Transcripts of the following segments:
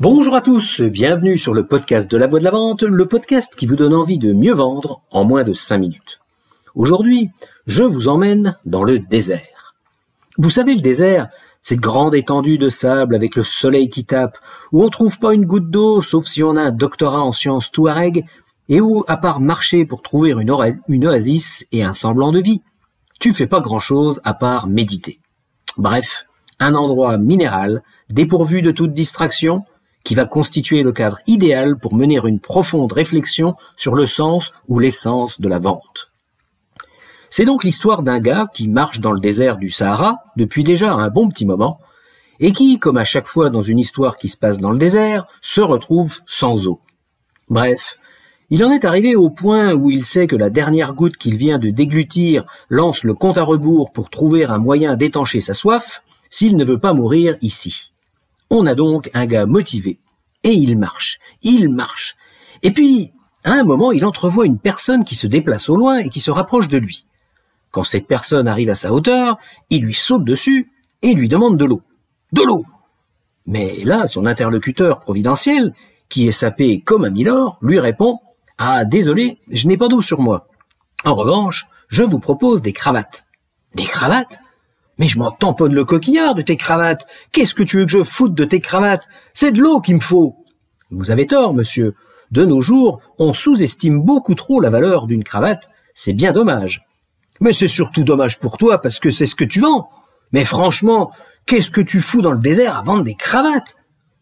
Bonjour à tous, bienvenue sur le podcast de la voix de la vente, le podcast qui vous donne envie de mieux vendre en moins de 5 minutes. Aujourd'hui, je vous emmène dans le désert. Vous savez, le désert, cette grande étendue de sable avec le soleil qui tape, où on trouve pas une goutte d'eau sauf si on a un doctorat en sciences touareg, et où, à part marcher pour trouver une, une oasis et un semblant de vie, tu fais pas grand chose à part méditer. Bref, un endroit minéral, dépourvu de toute distraction, qui va constituer le cadre idéal pour mener une profonde réflexion sur le sens ou l'essence de la vente. C'est donc l'histoire d'un gars qui marche dans le désert du Sahara depuis déjà un bon petit moment, et qui, comme à chaque fois dans une histoire qui se passe dans le désert, se retrouve sans eau. Bref, il en est arrivé au point où il sait que la dernière goutte qu'il vient de déglutir lance le compte à rebours pour trouver un moyen d'étancher sa soif, s'il ne veut pas mourir ici. On a donc un gars motivé. Et il marche, il marche. Et puis, à un moment, il entrevoit une personne qui se déplace au loin et qui se rapproche de lui. Quand cette personne arrive à sa hauteur, il lui saute dessus et lui demande de l'eau. De l'eau Mais là, son interlocuteur providentiel, qui est sapé comme un milord, lui répond Ah, désolé, je n'ai pas d'eau sur moi. En revanche, je vous propose des cravates. Des cravates? Mais je m'en tamponne le coquillard de tes cravates. Qu'est-ce que tu veux que je foute de tes cravates? C'est de l'eau qu'il me faut. Vous avez tort, monsieur. De nos jours, on sous-estime beaucoup trop la valeur d'une cravate. C'est bien dommage. Mais c'est surtout dommage pour toi parce que c'est ce que tu vends. Mais franchement, qu'est-ce que tu fous dans le désert à vendre des cravates?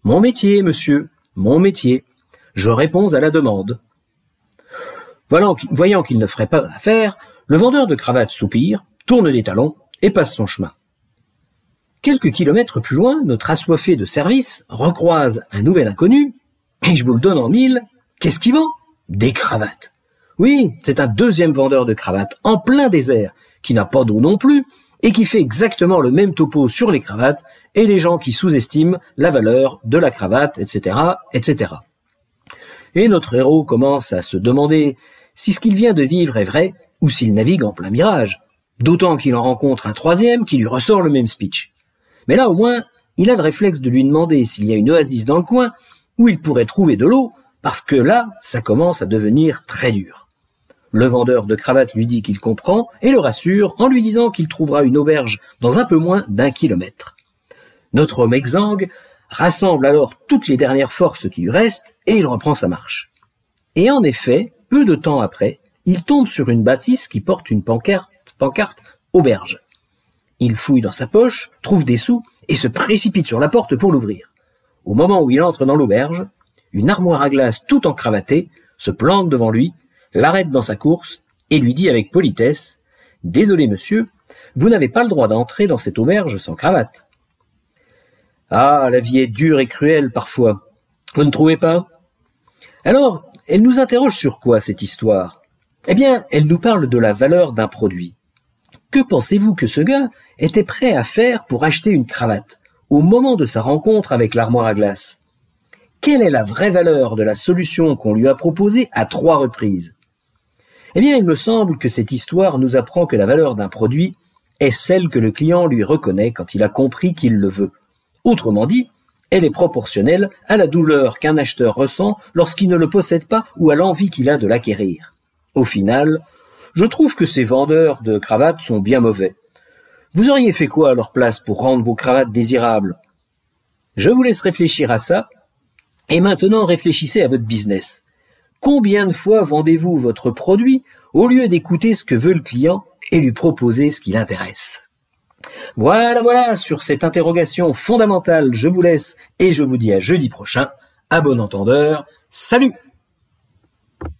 Mon métier, monsieur, mon métier. Je réponds à la demande. Voyant qu'il ne ferait pas l'affaire, le vendeur de cravates soupire, tourne les talons et passe son chemin. Quelques kilomètres plus loin, notre assoiffé de service recroise un nouvel inconnu, et je vous le donne en mille, qu'est-ce qu'il vend? Des cravates. Oui, c'est un deuxième vendeur de cravates en plein désert, qui n'a pas d'eau non plus, et qui fait exactement le même topo sur les cravates et les gens qui sous-estiment la valeur de la cravate, etc., etc. Et notre héros commence à se demander si ce qu'il vient de vivre est vrai ou s'il navigue en plein mirage. D'autant qu'il en rencontre un troisième qui lui ressort le même speech. Mais là, au moins, il a le réflexe de lui demander s'il y a une oasis dans le coin où il pourrait trouver de l'eau, parce que là, ça commence à devenir très dur. Le vendeur de cravates lui dit qu'il comprend et le rassure en lui disant qu'il trouvera une auberge dans un peu moins d'un kilomètre. Notre homme exsangue rassemble alors toutes les dernières forces qui lui restent et il reprend sa marche. Et en effet, peu de temps après, il tombe sur une bâtisse qui porte une pancarte pancarte auberge. Il fouille dans sa poche, trouve des sous et se précipite sur la porte pour l'ouvrir. Au moment où il entre dans l'auberge, une armoire à glace tout encravatée se plante devant lui, l'arrête dans sa course et lui dit avec politesse Désolé monsieur, vous n'avez pas le droit d'entrer dans cette auberge sans cravate. Ah, la vie est dure et cruelle parfois. Vous ne trouvez pas? Alors, elle nous interroge sur quoi cette histoire? Eh bien, elle nous parle de la valeur d'un produit. Que pensez-vous que ce gars était prêt à faire pour acheter une cravate au moment de sa rencontre avec l'armoire à glace? Quelle est la vraie valeur de la solution qu'on lui a proposée à trois reprises? Eh bien, il me semble que cette histoire nous apprend que la valeur d'un produit est celle que le client lui reconnaît quand il a compris qu'il le veut. Autrement dit, elle est proportionnelle à la douleur qu'un acheteur ressent lorsqu'il ne le possède pas ou à l'envie qu'il a de l'acquérir. Au final, je trouve que ces vendeurs de cravates sont bien mauvais. Vous auriez fait quoi à leur place pour rendre vos cravates désirables? Je vous laisse réfléchir à ça. Et maintenant, réfléchissez à votre business. Combien de fois vendez-vous votre produit au lieu d'écouter ce que veut le client et lui proposer ce qui l'intéresse? Voilà, voilà, sur cette interrogation fondamentale, je vous laisse et je vous dis à jeudi prochain. À bon entendeur, salut